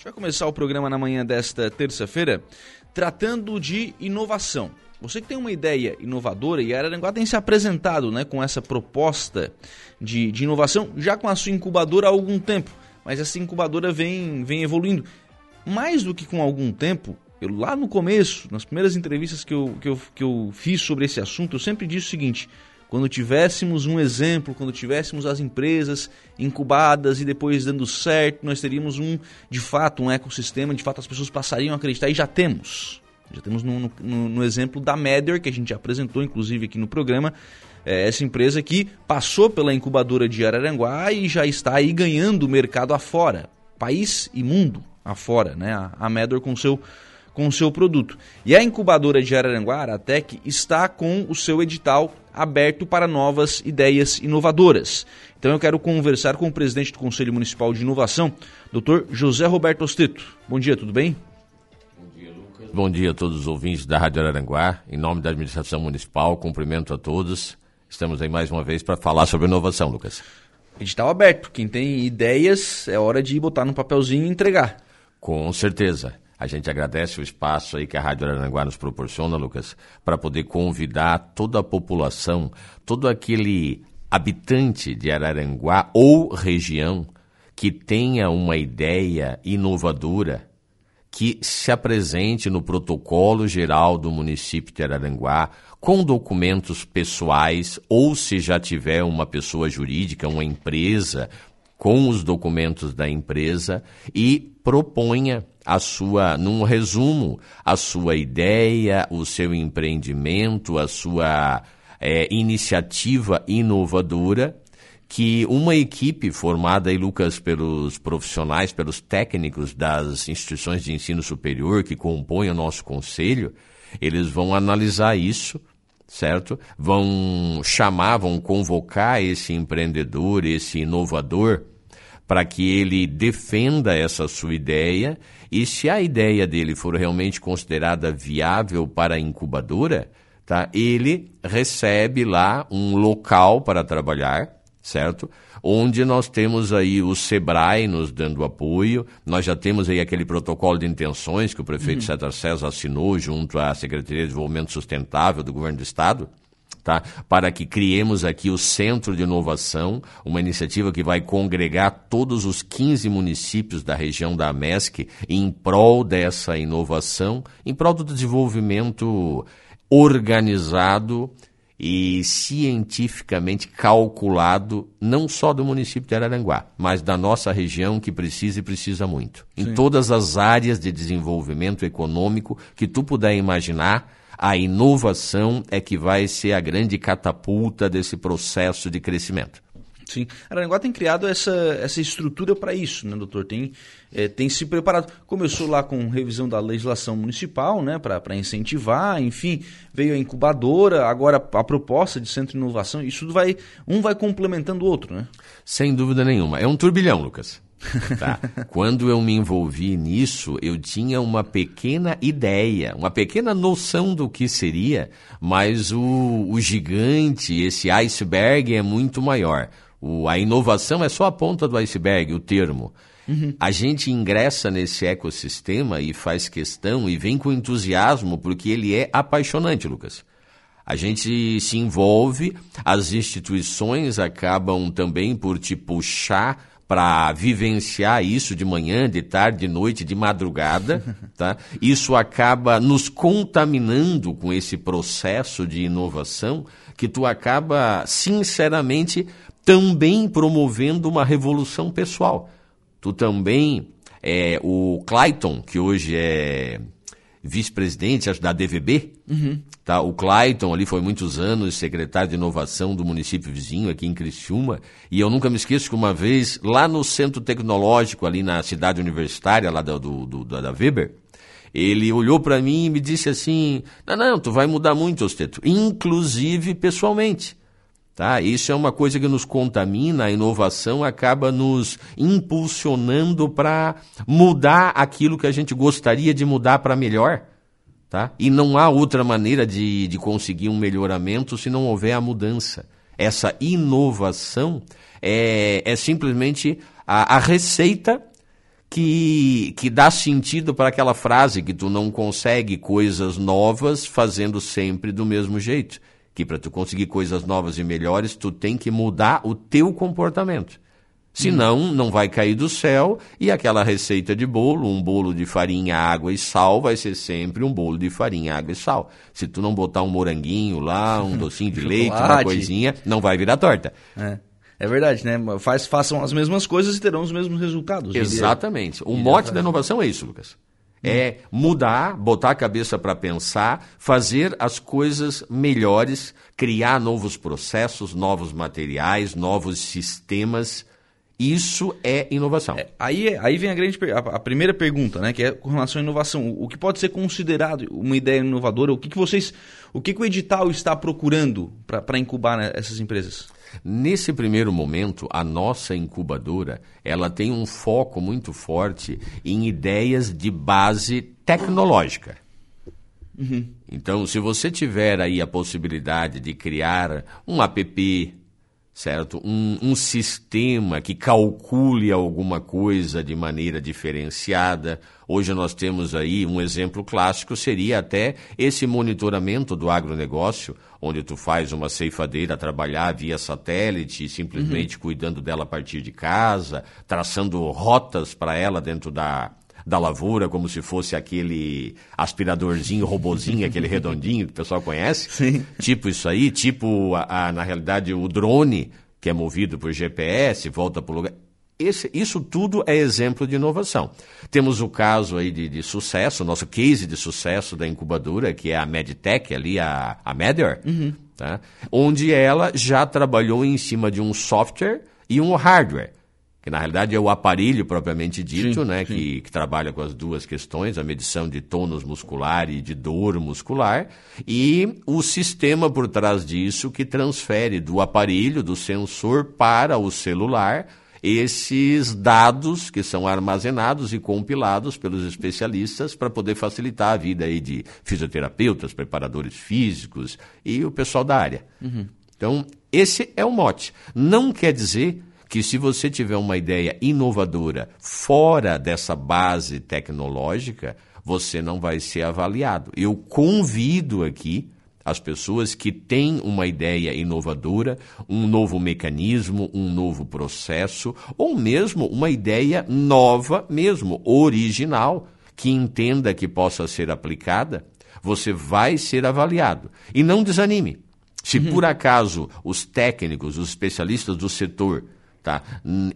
gente vai começar o programa na manhã desta terça-feira tratando de inovação. Você que tem uma ideia inovadora e a Araranguá tem se apresentado né, com essa proposta de, de inovação já com a sua incubadora há algum tempo, mas essa incubadora vem, vem evoluindo. Mais do que com algum tempo, eu, lá no começo, nas primeiras entrevistas que eu, que, eu, que eu fiz sobre esse assunto, eu sempre disse o seguinte: quando tivéssemos um exemplo, quando tivéssemos as empresas incubadas e depois dando certo, nós teríamos um, de fato, um ecossistema, de fato as pessoas passariam a acreditar e já temos. Já temos no, no, no exemplo da Medder, que a gente apresentou, inclusive, aqui no programa, é essa empresa que passou pela incubadora de Araranguá e já está aí ganhando mercado afora, país e mundo afora, né? A, a Medder com seu com o seu produto. E a incubadora de Araranguá, a Tec, está com o seu edital aberto para novas ideias inovadoras. Então eu quero conversar com o presidente do Conselho Municipal de Inovação, Dr. José Roberto Osteto. Bom dia, tudo bem? Bom dia, Lucas. Bom dia a todos os ouvintes da Rádio Araranguá. Em nome da administração municipal, cumprimento a todos. Estamos aí mais uma vez para falar sobre inovação, Lucas. Edital aberto. Quem tem ideias, é hora de botar no papelzinho e entregar. Com certeza. A gente agradece o espaço aí que a Rádio Aranguá nos proporciona, Lucas, para poder convidar toda a população, todo aquele habitante de Araranguá ou região que tenha uma ideia inovadora, que se apresente no protocolo geral do município de Araranguá com documentos pessoais ou se já tiver uma pessoa jurídica, uma empresa, com os documentos da empresa e proponha a sua, num resumo, a sua ideia, o seu empreendimento, a sua é, iniciativa inovadora, que uma equipe formada aí, Lucas, pelos profissionais, pelos técnicos das instituições de ensino superior que compõem o nosso conselho, eles vão analisar isso, certo? Vão chamar, vão convocar esse empreendedor, esse inovador, para que ele defenda essa sua ideia e se a ideia dele for realmente considerada viável para a incubadora, tá? Ele recebe lá um local para trabalhar, certo? Onde nós temos aí o Sebrae nos dando apoio, nós já temos aí aquele protocolo de intenções que o prefeito uhum. César César assinou junto à Secretaria de Desenvolvimento Sustentável do Governo do Estado, tá? para que criemos aqui o Centro de Inovação, uma iniciativa que vai congregar todos os 15 municípios da região da AMESC em prol dessa inovação, em prol do desenvolvimento organizado e cientificamente calculado, não só do município de Araranguá, mas da nossa região que precisa e precisa muito. Sim. Em todas as áreas de desenvolvimento econômico que tu puder imaginar, a inovação é que vai ser a grande catapulta desse processo de crescimento. Sim. Araranguá tem criado essa, essa estrutura para isso, né, doutor? Tem, é, tem se preparado. Começou lá com revisão da legislação municipal, né, para incentivar, enfim, veio a incubadora, agora a proposta de centro de inovação, isso vai, um vai complementando o outro, né? Sem dúvida nenhuma. É um turbilhão, Lucas. Tá? Quando eu me envolvi nisso, eu tinha uma pequena ideia, uma pequena noção do que seria, mas o, o gigante, esse iceberg é muito maior. O, a inovação é só a ponta do iceberg, o termo. Uhum. A gente ingressa nesse ecossistema e faz questão e vem com entusiasmo porque ele é apaixonante, Lucas. A gente se envolve, as instituições acabam também por te puxar para vivenciar isso de manhã, de tarde, de noite, de madrugada, tá? Isso acaba nos contaminando com esse processo de inovação que tu acaba sinceramente também promovendo uma revolução pessoal. Tu também é o Clayton, que hoje é vice-presidente da DVB, uhum. tá? O Clayton ali foi muitos anos secretário de inovação do município vizinho aqui em Criciúma, e eu nunca me esqueço que uma vez lá no centro tecnológico ali na cidade universitária lá do, do, do da Weber, ele olhou para mim e me disse assim: "Não, não, tu vai mudar muito, Osteto, inclusive pessoalmente". Tá? Isso é uma coisa que nos contamina, a inovação acaba nos impulsionando para mudar aquilo que a gente gostaria de mudar para melhor. Tá? E não há outra maneira de, de conseguir um melhoramento se não houver a mudança. Essa inovação é, é simplesmente a, a receita que, que dá sentido para aquela frase que tu não consegue coisas novas fazendo sempre do mesmo jeito. Que para tu conseguir coisas novas e melhores, tu tem que mudar o teu comportamento. Senão, hum. não vai cair do céu e aquela receita de bolo, um bolo de farinha, água e sal, vai ser sempre um bolo de farinha, água e sal. Se tu não botar um moranguinho lá, um docinho de leite, uma coisinha, não vai virar torta. É. É verdade, né? Faz, façam as mesmas coisas e terão os mesmos resultados. Exatamente. O mote da inovação é isso, Lucas. É mudar, botar a cabeça para pensar, fazer as coisas melhores, criar novos processos, novos materiais, novos sistemas. Isso é inovação. É, aí, aí vem a, grande, a, a, primeira pergunta, né? Que é com relação à inovação. O que pode ser considerado uma ideia inovadora? O que, que vocês. O que, que o edital está procurando para incubar né, essas empresas? Nesse primeiro momento, a nossa incubadora, ela tem um foco muito forte em ideias de base tecnológica. Uhum. Então, se você tiver aí a possibilidade de criar um app, certo? Um, um, sistema que calcule alguma coisa de maneira diferenciada. Hoje nós temos aí um exemplo clássico, seria até esse monitoramento do agronegócio, onde tu faz uma ceifadeira trabalhar via satélite, simplesmente uhum. cuidando dela a partir de casa, traçando rotas para ela dentro da, da lavoura, como se fosse aquele aspiradorzinho, robozinho, aquele redondinho que o pessoal conhece. Sim. Tipo isso aí, tipo, a, a, na realidade, o drone, que é movido por GPS, volta para o lugar. Esse, isso tudo é exemplo de inovação. Temos o caso aí de, de, sucesso, nosso case de sucesso da incubadora, que é a Medtech, ali, a, a Medior, uhum. tá? onde ela já trabalhou em cima de um software e um hardware que na realidade é o aparelho propriamente dito, sim, né, sim. Que, que trabalha com as duas questões, a medição de tônus muscular e de dor muscular, e o sistema por trás disso que transfere do aparelho, do sensor para o celular, esses dados que são armazenados e compilados pelos especialistas para poder facilitar a vida aí de fisioterapeutas, preparadores físicos e o pessoal da área. Uhum. Então, esse é o mote. Não quer dizer que se você tiver uma ideia inovadora fora dessa base tecnológica, você não vai ser avaliado. Eu convido aqui as pessoas que têm uma ideia inovadora, um novo mecanismo, um novo processo, ou mesmo uma ideia nova, mesmo original, que entenda que possa ser aplicada, você vai ser avaliado. E não desanime. Se uhum. por acaso os técnicos, os especialistas do setor tá?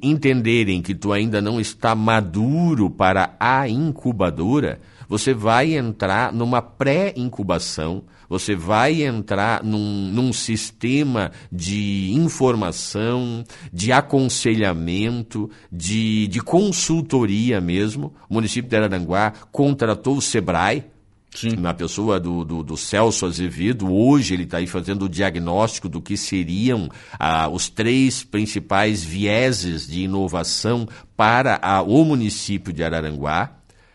entenderem que tu ainda não está maduro para a incubadora, você vai entrar numa pré-incubação, você vai entrar num, num, sistema de informação, de aconselhamento, de, de consultoria mesmo. O município de Araranguá contratou o SEBRAE, Sim. na pessoa do, do, do, Celso Azevedo. Hoje ele está aí fazendo o diagnóstico do que seriam ah, os três principais vieses de inovação para a, o município de Araranguá.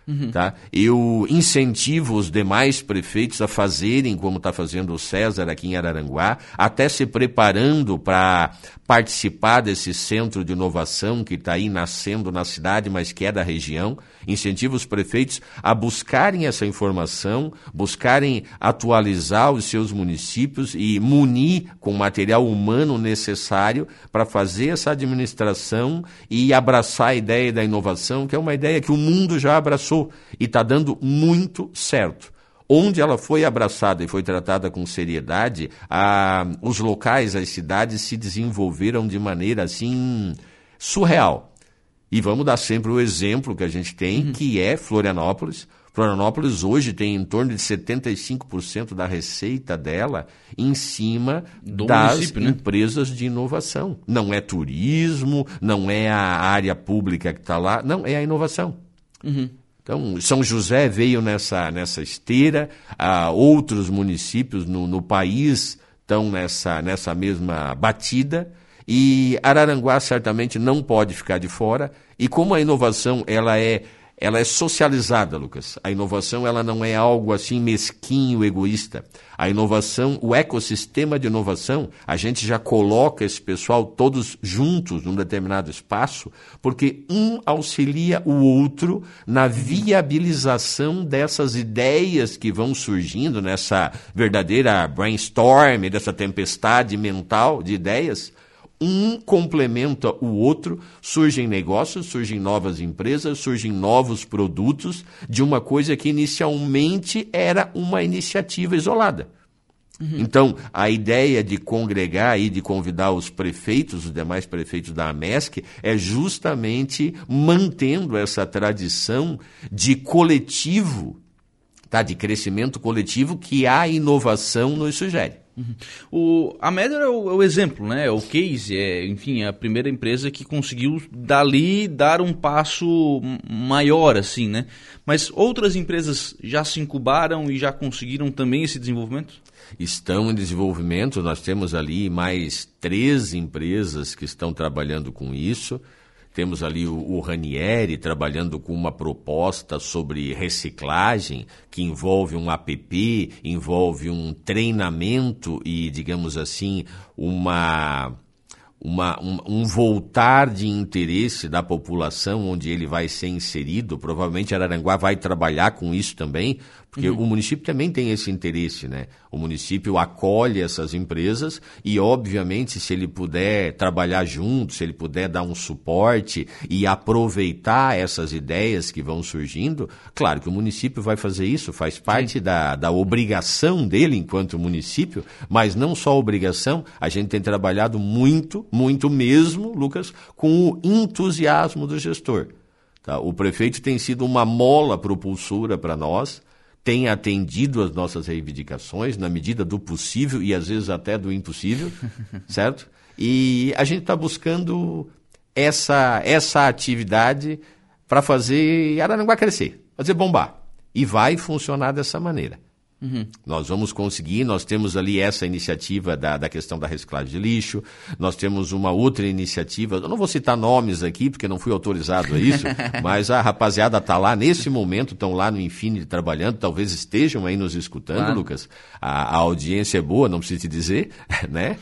Uhum. Tá? Eu incentivo os demais prefeitos a fazerem como está fazendo o César aqui em Araranguá, até se preparando para participar desse centro de inovação que está aí nascendo na cidade, mas que é da região. Incentivo os prefeitos a buscarem essa informação, buscarem atualizar os seus municípios e munir com o material humano necessário para fazer essa administração e abraçar a ideia da inovação, que é uma ideia que o mundo já abraçou e está dando muito certo onde ela foi abraçada e foi tratada com seriedade, a, os locais, as cidades se desenvolveram de maneira assim surreal. E vamos dar sempre o exemplo que a gente tem, uhum. que é Florianópolis. Florianópolis hoje tem em torno de 75% da receita dela em cima Do das né? empresas de inovação. Não é turismo, não é a área pública que está lá, não, é a inovação. Uhum. Então, São José veio nessa, nessa esteira, ah, outros municípios no, no país estão nessa, nessa mesma batida, e Araranguá certamente não pode ficar de fora, e como a inovação ela é ela é socializada, Lucas. A inovação ela não é algo assim mesquinho, egoísta. A inovação, o ecossistema de inovação, a gente já coloca esse pessoal todos juntos num determinado espaço, porque um auxilia o outro na viabilização dessas ideias que vão surgindo nessa verdadeira brainstorm, dessa tempestade mental de ideias um complementa o outro, surgem negócios, surgem novas empresas, surgem novos produtos de uma coisa que inicialmente era uma iniciativa isolada. Uhum. Então, a ideia de congregar e de convidar os prefeitos, os demais prefeitos da AMESC, é justamente mantendo essa tradição de coletivo, tá? de crescimento coletivo que a inovação nos sugere. Uhum. O, a Medler é o, é o, exemplo, né? É o case, é, enfim, é a primeira empresa que conseguiu dali dar um passo maior, assim, né? Mas outras empresas já se incubaram e já conseguiram também esse desenvolvimento? Estão em desenvolvimento, nós temos ali mais três empresas que estão trabalhando com isso. Temos ali o, o Ranieri trabalhando com uma proposta sobre reciclagem, que envolve um app, envolve um treinamento e, digamos assim, uma uma, um, um, voltar de interesse da população onde ele vai ser inserido. Provavelmente Araranguá vai trabalhar com isso também, porque uhum. o município também tem esse interesse, né? O município acolhe essas empresas e, obviamente, se ele puder trabalhar junto, se ele puder dar um suporte e aproveitar essas ideias que vão surgindo, claro que o município vai fazer isso, faz parte da, da obrigação dele enquanto município, mas não só obrigação, a gente tem trabalhado muito, muito mesmo, Lucas, com o entusiasmo do gestor. Tá? O prefeito tem sido uma mola propulsora para nós tem atendido as nossas reivindicações na medida do possível e às vezes até do impossível, certo? E a gente está buscando essa, essa atividade para fazer Araranguá crescer, fazer bombar. E vai funcionar dessa maneira. Uhum. Nós vamos conseguir, nós temos ali essa iniciativa da, da questão da reciclagem de lixo, nós temos uma outra iniciativa, eu não vou citar nomes aqui, porque não fui autorizado a isso, mas a rapaziada está lá nesse momento, estão lá no Infinity trabalhando, talvez estejam aí nos escutando, claro. Lucas. A, a audiência é boa, não preciso te dizer, né?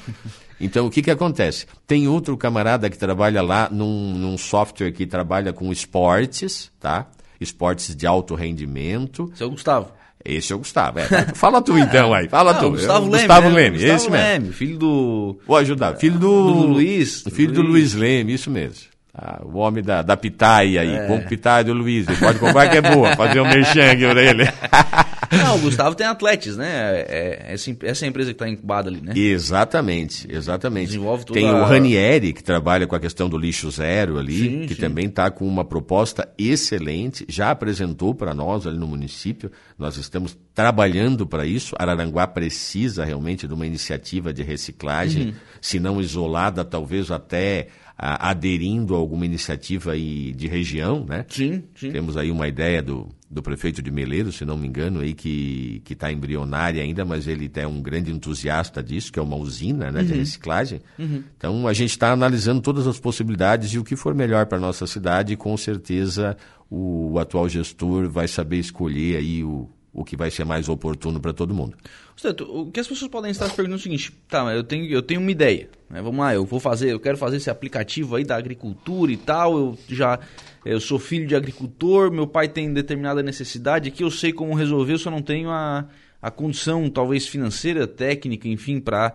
Então, o que, que acontece? Tem outro camarada que trabalha lá num, num software que trabalha com esportes, tá? Esportes de alto rendimento. Seu Gustavo. Esse é o Gustavo. É. Fala tu então aí. Fala tu. Gustavo Leme. Gustavo Leme, Gustavo esse Leme, mesmo. Filho do. Vou ajudar. Filho do. do Luiz. Filho do Luiz Leme, isso mesmo. Ah, o homem da, da pitaia aí, é. com pitaia do Luiz. Ele pode comprar que é boa, fazer um merchan pra ele. Não, o Gustavo tem atletes, né? É, é, essa é a empresa que está incubada ali, né? Exatamente, exatamente. Desenvolve toda Tem o Ranieri, que trabalha com a questão do lixo zero ali, sim, que sim. também está com uma proposta excelente, já apresentou para nós ali no município. Nós estamos trabalhando para isso. Araranguá precisa realmente de uma iniciativa de reciclagem, uhum. se não isolada, talvez até a, aderindo a alguma iniciativa aí de região, né? Sim, sim. Temos aí uma ideia do, do prefeito de Meleiro, se não me engano, aí que está embrionária ainda, mas ele é um grande entusiasta disso, que é uma usina né, uhum. de reciclagem. Uhum. Então a gente está analisando todas as possibilidades e o que for melhor para a nossa cidade, com certeza o, o atual gestor vai saber escolher aí o, o que vai ser mais oportuno para todo mundo. o que as pessoas podem estar se perguntando é o seguinte: tá, eu tenho, eu tenho uma ideia. Né? Vamos lá, eu vou fazer, eu quero fazer esse aplicativo aí da agricultura e tal. Eu já eu sou filho de agricultor, meu pai tem determinada necessidade aqui, eu sei como resolver, eu só não tenho a, a condição, talvez financeira, técnica, enfim, para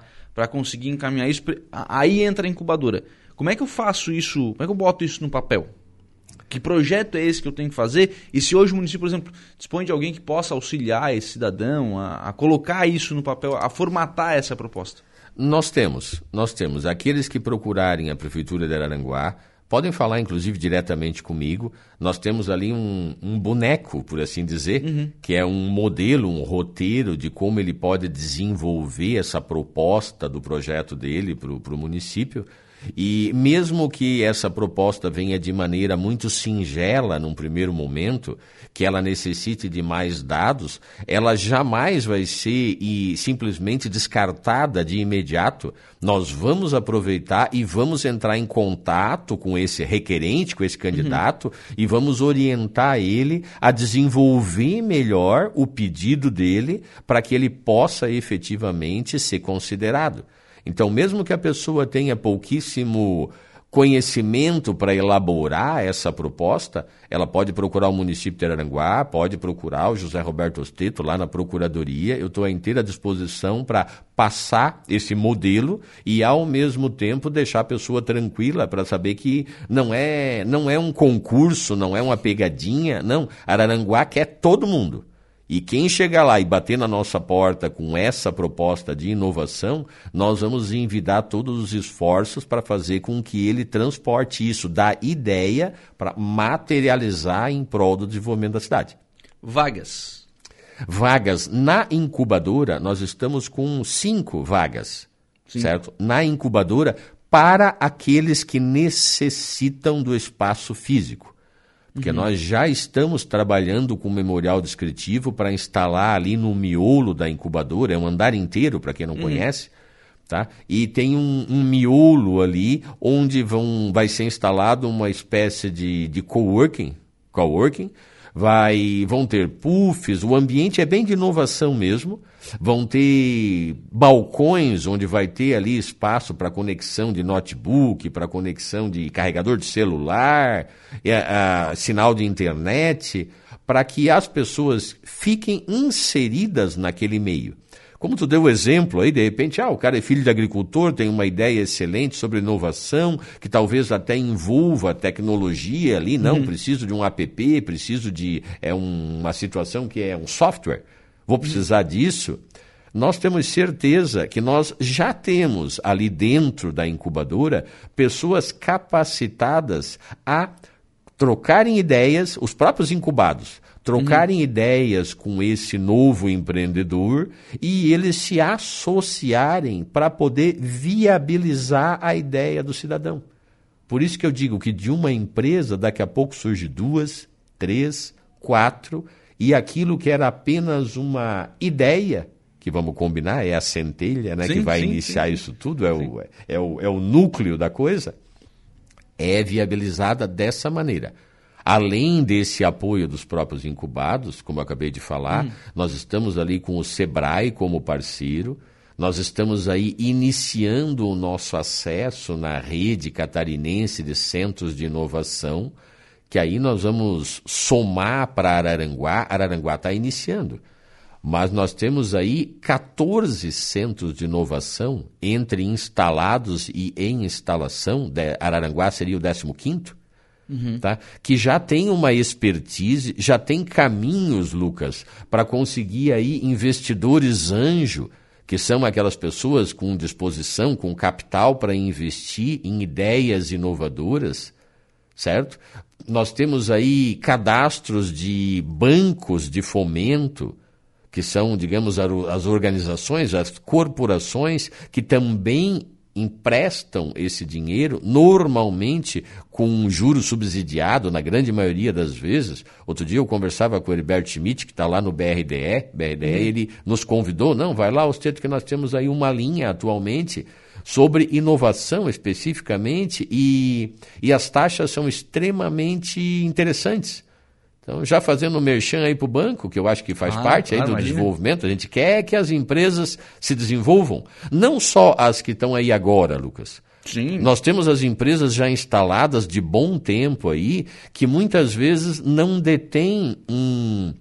conseguir encaminhar isso. Aí entra a incubadora. Como é que eu faço isso? Como é que eu boto isso no papel? Que projeto é esse que eu tenho que fazer? E se hoje o município, por exemplo, dispõe de alguém que possa auxiliar esse cidadão a, a colocar isso no papel, a formatar essa proposta? Nós temos, nós temos. Aqueles que procurarem a Prefeitura de Araranguá, podem falar inclusive diretamente comigo. Nós temos ali um, um boneco, por assim dizer, uhum. que é um modelo, um roteiro de como ele pode desenvolver essa proposta do projeto dele para o município. E mesmo que essa proposta venha de maneira muito singela num primeiro momento, que ela necessite de mais dados, ela jamais vai ser e simplesmente descartada de imediato. Nós vamos aproveitar e vamos entrar em contato com esse requerente, com esse candidato, uhum. e vamos orientar ele a desenvolver melhor o pedido dele para que ele possa efetivamente ser considerado. Então, mesmo que a pessoa tenha pouquíssimo conhecimento para elaborar essa proposta, ela pode procurar o município de Araranguá, pode procurar o José Roberto Osteto lá na Procuradoria. Eu estou à inteira disposição para passar esse modelo e, ao mesmo tempo, deixar a pessoa tranquila para saber que não é, não é um concurso, não é uma pegadinha, não. Araranguá quer todo mundo. E quem chegar lá e bater na nossa porta com essa proposta de inovação, nós vamos envidar todos os esforços para fazer com que ele transporte isso da ideia para materializar em prol do desenvolvimento da cidade. Vagas. Vagas. Na incubadora, nós estamos com cinco vagas, Sim. certo? Na incubadora, para aqueles que necessitam do espaço físico porque uhum. nós já estamos trabalhando com memorial descritivo para instalar ali no miolo da incubadora, é um andar inteiro, para quem não uhum. conhece. Tá? E tem um, um, miolo ali onde vão, vai ser instalado uma espécie de, de coworking, coworking, vai, vão ter puffs, o ambiente é bem de inovação mesmo, vão ter balcões onde vai ter ali espaço para conexão de notebook, para conexão de carregador de celular, a, a, sinal de internet, para que as pessoas fiquem inseridas naquele meio. Como tu deu o exemplo aí, de repente, ah, o cara é filho de agricultor, tem uma ideia excelente sobre inovação, que talvez até envolva tecnologia ali, não, uhum. preciso de um app, preciso de é uma situação que é um software, vou precisar uhum. disso. Nós temos certeza que nós já temos ali dentro da incubadora pessoas capacitadas a trocarem ideias, os próprios incubados, trocarem uhum. ideias com esse novo empreendedor e eles se associarem para poder viabilizar a ideia do cidadão. Por isso que eu digo que de uma empresa daqui a pouco surge duas, três, quatro e aquilo que era apenas uma ideia que vamos combinar é a centelha, né, sim, que vai sim, iniciar sim. isso tudo, é o, é, o, é o núcleo da coisa, é viabilizada dessa maneira. Além desse apoio dos próprios incubados, como eu acabei de falar, hum. nós estamos ali com o Sebrae como parceiro, nós estamos aí iniciando o nosso acesso na rede catarinense de centros de inovação, que aí nós vamos somar para Araranguá. Araranguá está iniciando. Mas nós temos aí 14 centros de inovação entre instalados e em instalação. Araranguá seria o 15 quinto Uhum. Tá? que já tem uma expertise, já tem caminhos, Lucas, para conseguir aí investidores anjo, que são aquelas pessoas com disposição, com capital para investir em ideias inovadoras, certo? Nós temos aí cadastros de bancos de fomento, que são, digamos, as organizações, as corporações que também emprestam esse dinheiro, normalmente com um juro subsidiado, na grande maioria das vezes. Outro dia eu conversava com o Heriberto Schmidt, que está lá no BRDE, BRDE, uhum. ele nos convidou, não, vai lá, Osteto, que nós temos aí uma linha atualmente sobre inovação especificamente, e, e as taxas são extremamente interessantes. Então, já fazendo um merchan aí para o banco, que eu acho que faz ah, parte claro, aí do imagina. desenvolvimento, a gente quer que as empresas se desenvolvam. Não só as que estão aí agora, Lucas. Sim. Nós temos as empresas já instaladas de bom tempo aí, que muitas vezes não detêm um,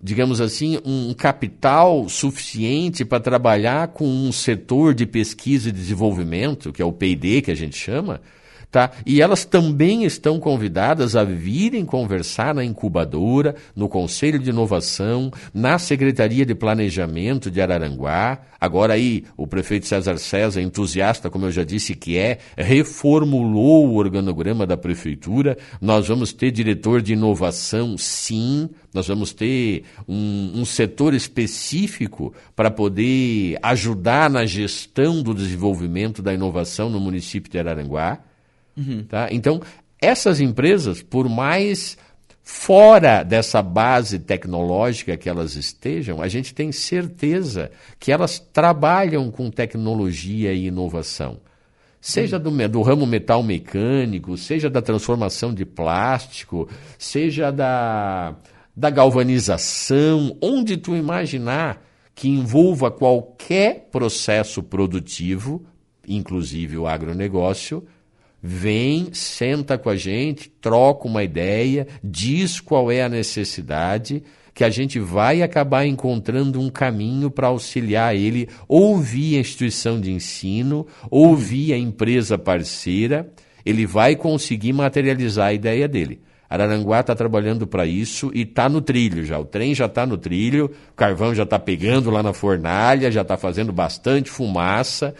digamos assim, um capital suficiente para trabalhar com um setor de pesquisa e desenvolvimento, que é o PD que a gente chama, Tá? E elas também estão convidadas a virem conversar na incubadora, no Conselho de Inovação, na Secretaria de Planejamento de Araranguá. Agora aí, o prefeito César César, entusiasta, como eu já disse que é, reformulou o organograma da prefeitura. Nós vamos ter diretor de inovação, sim. Nós vamos ter um, um setor específico para poder ajudar na gestão do desenvolvimento da inovação no município de Araranguá. Uhum. Tá? Então, essas empresas, por mais fora dessa base tecnológica que elas estejam, a gente tem certeza que elas trabalham com tecnologia e inovação. Seja do, do ramo metal mecânico, seja da transformação de plástico, seja da, da galvanização, onde tu imaginar que envolva qualquer processo produtivo, inclusive o agronegócio, vem, senta com a gente, troca uma ideia, diz qual é a necessidade, que a gente vai acabar encontrando um caminho para auxiliar ele, ou via instituição de ensino, ou via empresa parceira, ele vai conseguir materializar a ideia dele. Araranguá está trabalhando para isso e está no trilho já. O trem já está no trilho, o carvão já está pegando lá na fornalha, já está fazendo bastante fumaça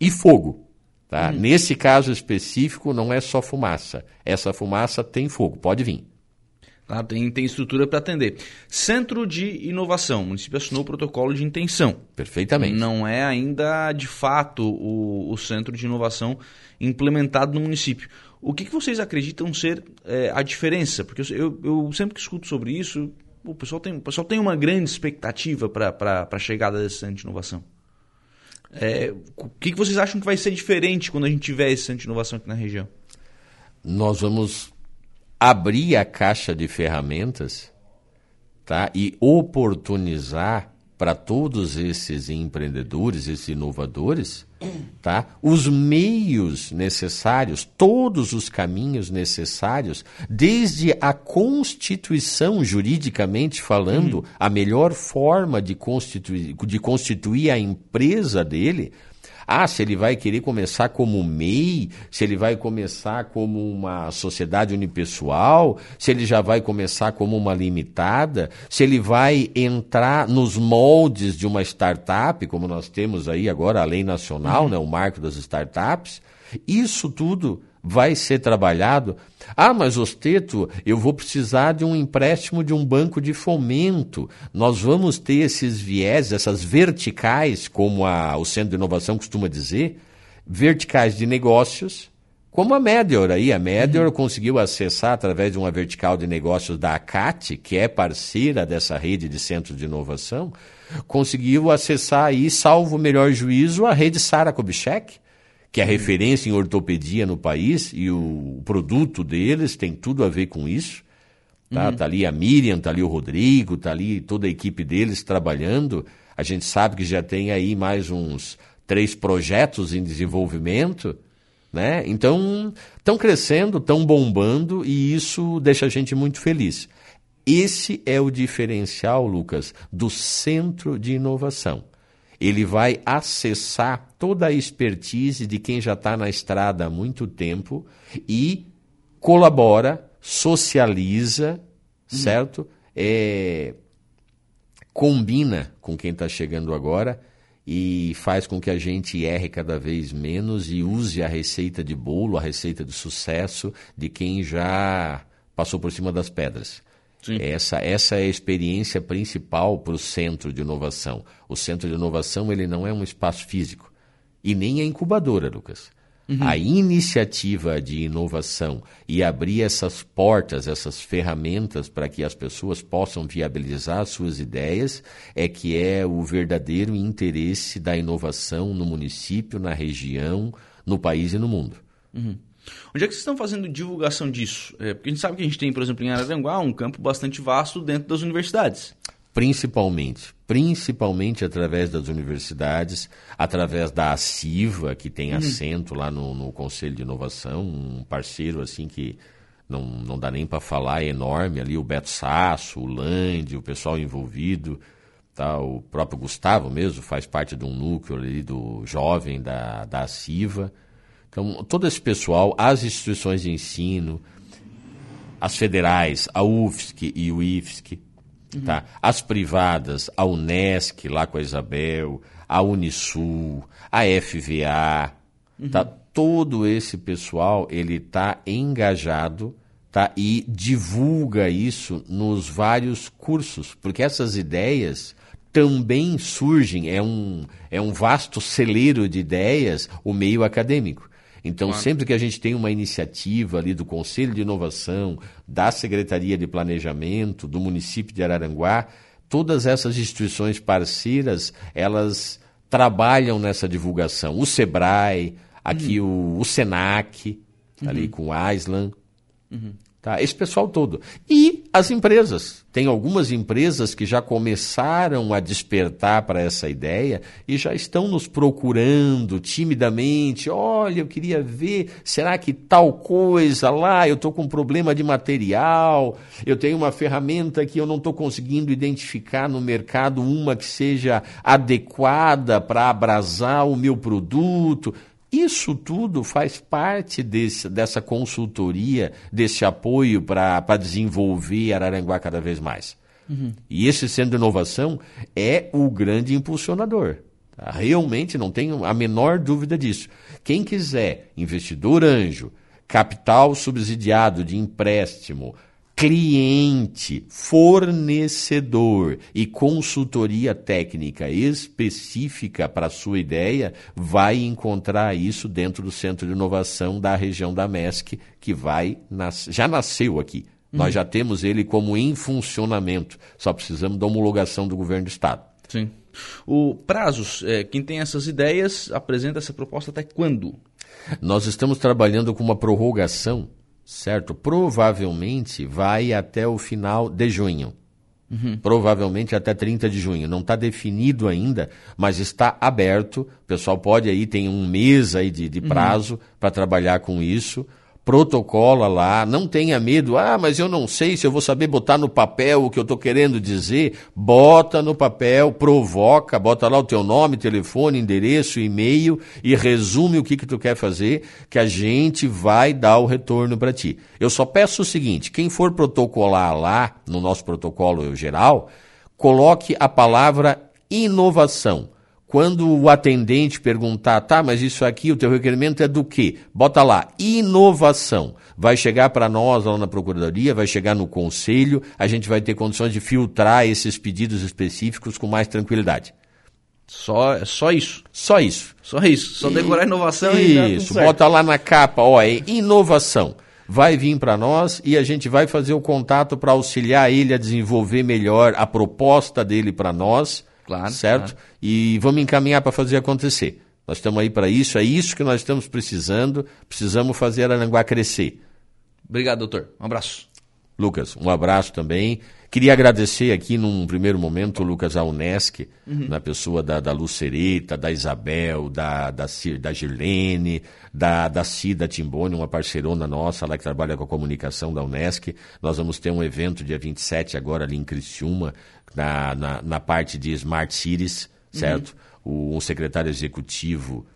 e fogo. Tá? Uhum. Nesse caso específico, não é só fumaça. Essa fumaça tem fogo, pode vir. Tá, tem, tem estrutura para atender. Centro de Inovação. O município assinou o protocolo de intenção. Perfeitamente. Não é ainda, de fato, o, o centro de inovação implementado no município. O que, que vocês acreditam ser é, a diferença? Porque eu, eu, sempre que escuto sobre isso, o pessoal tem, o pessoal tem uma grande expectativa para a chegada desse centro de inovação. É, o que, vocês acham que vai ser diferente quando a gente tiver esse centro de inovação aqui na região? Nós vamos abrir a caixa de ferramentas tá? e oportunizar para todos esses empreendedores, esses inovadores, tá? os meios necessários, todos os caminhos necessários, desde a constituição, juridicamente falando, uhum. a melhor forma de constituir, de constituir a empresa dele, ah, se ele vai querer começar como MEI, se ele vai começar como uma sociedade unipessoal, se ele já vai começar como uma limitada, se ele vai entrar nos moldes de uma startup, como nós temos aí agora a lei nacional, uhum. né, o marco das startups. Isso tudo vai ser trabalhado. Ah, mas Osteto, eu vou precisar de um empréstimo de um banco de fomento. Nós vamos ter esses viés, essas verticais, como a, o Centro de Inovação costuma dizer, verticais de negócios, como a Medior aí. A Medior uhum. conseguiu acessar através de uma vertical de negócios da ACAT, que é parceira dessa rede de centros de inovação, conseguiu acessar aí, salvo o melhor juízo, a rede Sara Kubitschek, que é referência em ortopedia no país, e o produto deles tem tudo a ver com isso. Tá, uhum. tá ali a Miriam, tá ali o Rodrigo, tá ali toda a equipe deles trabalhando. A gente sabe que já tem aí mais uns três projetos em desenvolvimento, né? Então, estão crescendo, estão bombando e isso deixa a gente muito feliz. Esse é o diferencial, Lucas, do centro de inovação ele vai acessar toda a expertise de quem já está na estrada há muito tempo e colabora, socializa, hum. certo? É, combina com quem está chegando agora e faz com que a gente erre cada vez menos e use a receita de bolo, a receita de sucesso de quem já passou por cima das pedras. Essa, essa é a experiência principal para o centro de inovação. O centro de inovação ele não é um espaço físico e nem é incubadora, Lucas. Uhum. A iniciativa de inovação e abrir essas portas, essas ferramentas para que as pessoas possam viabilizar suas ideias é que é o verdadeiro interesse da inovação no município, na região, no país e no mundo. Uhum. Onde é que vocês estão fazendo divulgação disso? É, porque a gente sabe que a gente tem, por exemplo, em Araranguá, um campo bastante vasto dentro das universidades. Principalmente, principalmente através das universidades, através da ACIVA, que tem uhum. assento lá no, no Conselho de Inovação, um parceiro assim que não, não dá nem para falar, é enorme ali, o Beto Sasso, o Lande, o pessoal envolvido, tá? o próprio Gustavo mesmo faz parte de um núcleo ali do jovem da, da ACIVA. Então, todo esse pessoal, as instituições de ensino, as federais, a UFSC e o IFSC, uhum. tá? as privadas, a Unesc, lá com a Isabel, a Unisul, a FVA, uhum. tá? todo esse pessoal ele está engajado tá? e divulga isso nos vários cursos, porque essas ideias também surgem, é um, é um vasto celeiro de ideias o meio acadêmico. Então, claro. sempre que a gente tem uma iniciativa ali do Conselho de Inovação, da Secretaria de Planejamento, do município de Araranguá, todas essas instituições parceiras, elas trabalham nessa divulgação. O SEBRAE, aqui uhum. o, o, SENAC, uhum. ali com o Aislan. Uhum. Tá? Esse pessoal todo. E as empresas. Tem algumas empresas que já começaram a despertar para essa ideia e já estão nos procurando timidamente. Olha, eu queria ver, será que tal coisa lá, eu estou com um problema de material, eu tenho uma ferramenta que eu não estou conseguindo identificar no mercado uma que seja adequada para abrasar o meu produto. Isso tudo faz parte desse, dessa consultoria, desse apoio para desenvolver Araranguá cada vez mais. Uhum. E esse centro de inovação é o grande impulsionador. Tá? Realmente não tenho a menor dúvida disso. Quem quiser, investidor anjo, capital subsidiado de empréstimo, cliente, fornecedor e consultoria técnica específica para a sua ideia, vai encontrar isso dentro do Centro de Inovação da região da MESC, que vai nas... já nasceu aqui. Uhum. Nós já temos ele como em funcionamento, só precisamos da homologação do governo do Estado. Sim. O prazos, é, quem tem essas ideias apresenta essa proposta até quando? Nós estamos trabalhando com uma prorrogação certo? Provavelmente vai até o final de junho. Uhum. Provavelmente até 30 de junho. Não está definido ainda, mas está aberto. O pessoal pode aí, tem um mês aí de, de uhum. prazo uhum. para trabalhar com isso protocola lá, não tenha medo, ah, mas eu não sei se eu vou saber botar no papel o que eu estou querendo dizer. Bota no papel, provoca, bota lá o teu nome, telefone, endereço, e-mail e resume o que, que tu quer fazer, que a gente vai dar o retorno para ti. Eu só peço o seguinte: quem for protocolar lá, no nosso protocolo geral, coloque a palavra inovação. Quando o atendente perguntar, tá, mas isso aqui, o teu requerimento é do quê? Bota lá, inovação. Vai chegar para nós lá na Procuradoria, vai chegar no Conselho, a gente vai ter condições de filtrar esses pedidos específicos com mais tranquilidade. Só, só isso. Só isso. Só isso. Só decorar inovação e. Isso, bota lá na capa, ó, é inovação vai vir para nós e a gente vai fazer o contato para auxiliar ele a desenvolver melhor a proposta dele para nós Claro. Certo? Claro. E vamos encaminhar para fazer acontecer. Nós estamos aí para isso, é isso que nós estamos precisando. Precisamos fazer Aranguá crescer. Obrigado, doutor. Um abraço. Lucas, um abraço também. Queria agradecer aqui num primeiro momento, Lucas, a Unesc, uhum. na pessoa da, da Lucereta, da Isabel, da, da, da Girlene, da, da Cida Timboni, uma parceirona nossa lá que trabalha com a comunicação da Unesc. Nós vamos ter um evento dia 27 agora ali em Criciúma, na, na, na parte de Smart Cities, certo? Uhum. O, um secretário executivo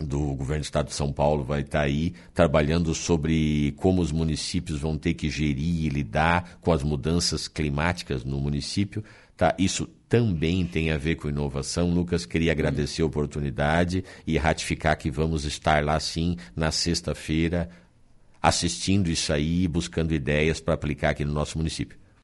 do governo do estado de São Paulo vai estar aí trabalhando sobre como os municípios vão ter que gerir e lidar com as mudanças climáticas no município. Tá? Isso também tem a ver com inovação. Lucas, queria agradecer a oportunidade e ratificar que vamos estar lá sim na sexta-feira assistindo isso aí buscando ideias para aplicar aqui no nosso município.